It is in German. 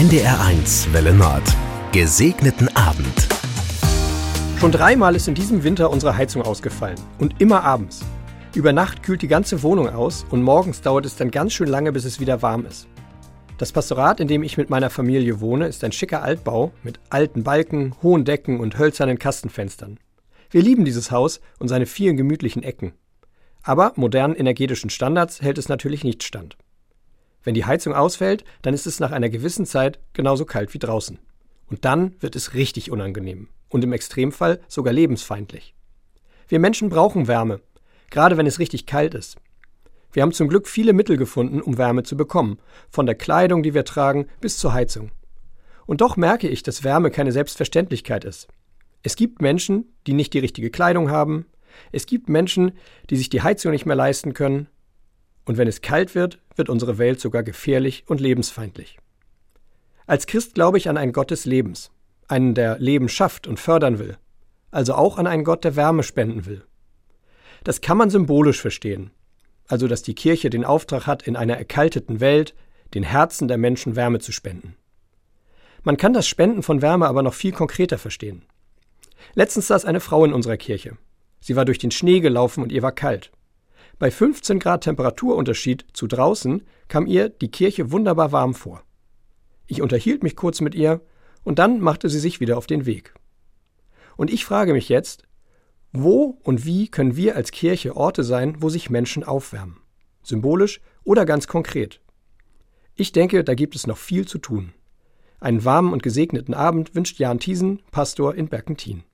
NDR1 Welle Nord. Gesegneten Abend. Schon dreimal ist in diesem Winter unsere Heizung ausgefallen. Und immer abends. Über Nacht kühlt die ganze Wohnung aus und morgens dauert es dann ganz schön lange, bis es wieder warm ist. Das Pastorat, in dem ich mit meiner Familie wohne, ist ein schicker Altbau mit alten Balken, hohen Decken und hölzernen Kastenfenstern. Wir lieben dieses Haus und seine vielen gemütlichen Ecken. Aber modernen energetischen Standards hält es natürlich nicht stand. Wenn die Heizung ausfällt, dann ist es nach einer gewissen Zeit genauso kalt wie draußen. Und dann wird es richtig unangenehm und im Extremfall sogar lebensfeindlich. Wir Menschen brauchen Wärme, gerade wenn es richtig kalt ist. Wir haben zum Glück viele Mittel gefunden, um Wärme zu bekommen, von der Kleidung, die wir tragen, bis zur Heizung. Und doch merke ich, dass Wärme keine Selbstverständlichkeit ist. Es gibt Menschen, die nicht die richtige Kleidung haben, es gibt Menschen, die sich die Heizung nicht mehr leisten können, und wenn es kalt wird, wird unsere Welt sogar gefährlich und lebensfeindlich. Als Christ glaube ich an einen Gott des Lebens, einen, der Leben schafft und fördern will, also auch an einen Gott, der Wärme spenden will. Das kann man symbolisch verstehen, also dass die Kirche den Auftrag hat, in einer erkalteten Welt den Herzen der Menschen Wärme zu spenden. Man kann das Spenden von Wärme aber noch viel konkreter verstehen. Letztens saß eine Frau in unserer Kirche. Sie war durch den Schnee gelaufen und ihr war kalt. Bei 15 Grad Temperaturunterschied zu draußen kam ihr die Kirche wunderbar warm vor. Ich unterhielt mich kurz mit ihr und dann machte sie sich wieder auf den Weg. Und ich frage mich jetzt, wo und wie können wir als Kirche Orte sein, wo sich Menschen aufwärmen? Symbolisch oder ganz konkret? Ich denke, da gibt es noch viel zu tun. Einen warmen und gesegneten Abend wünscht Jan Thiesen, Pastor in Berkentin.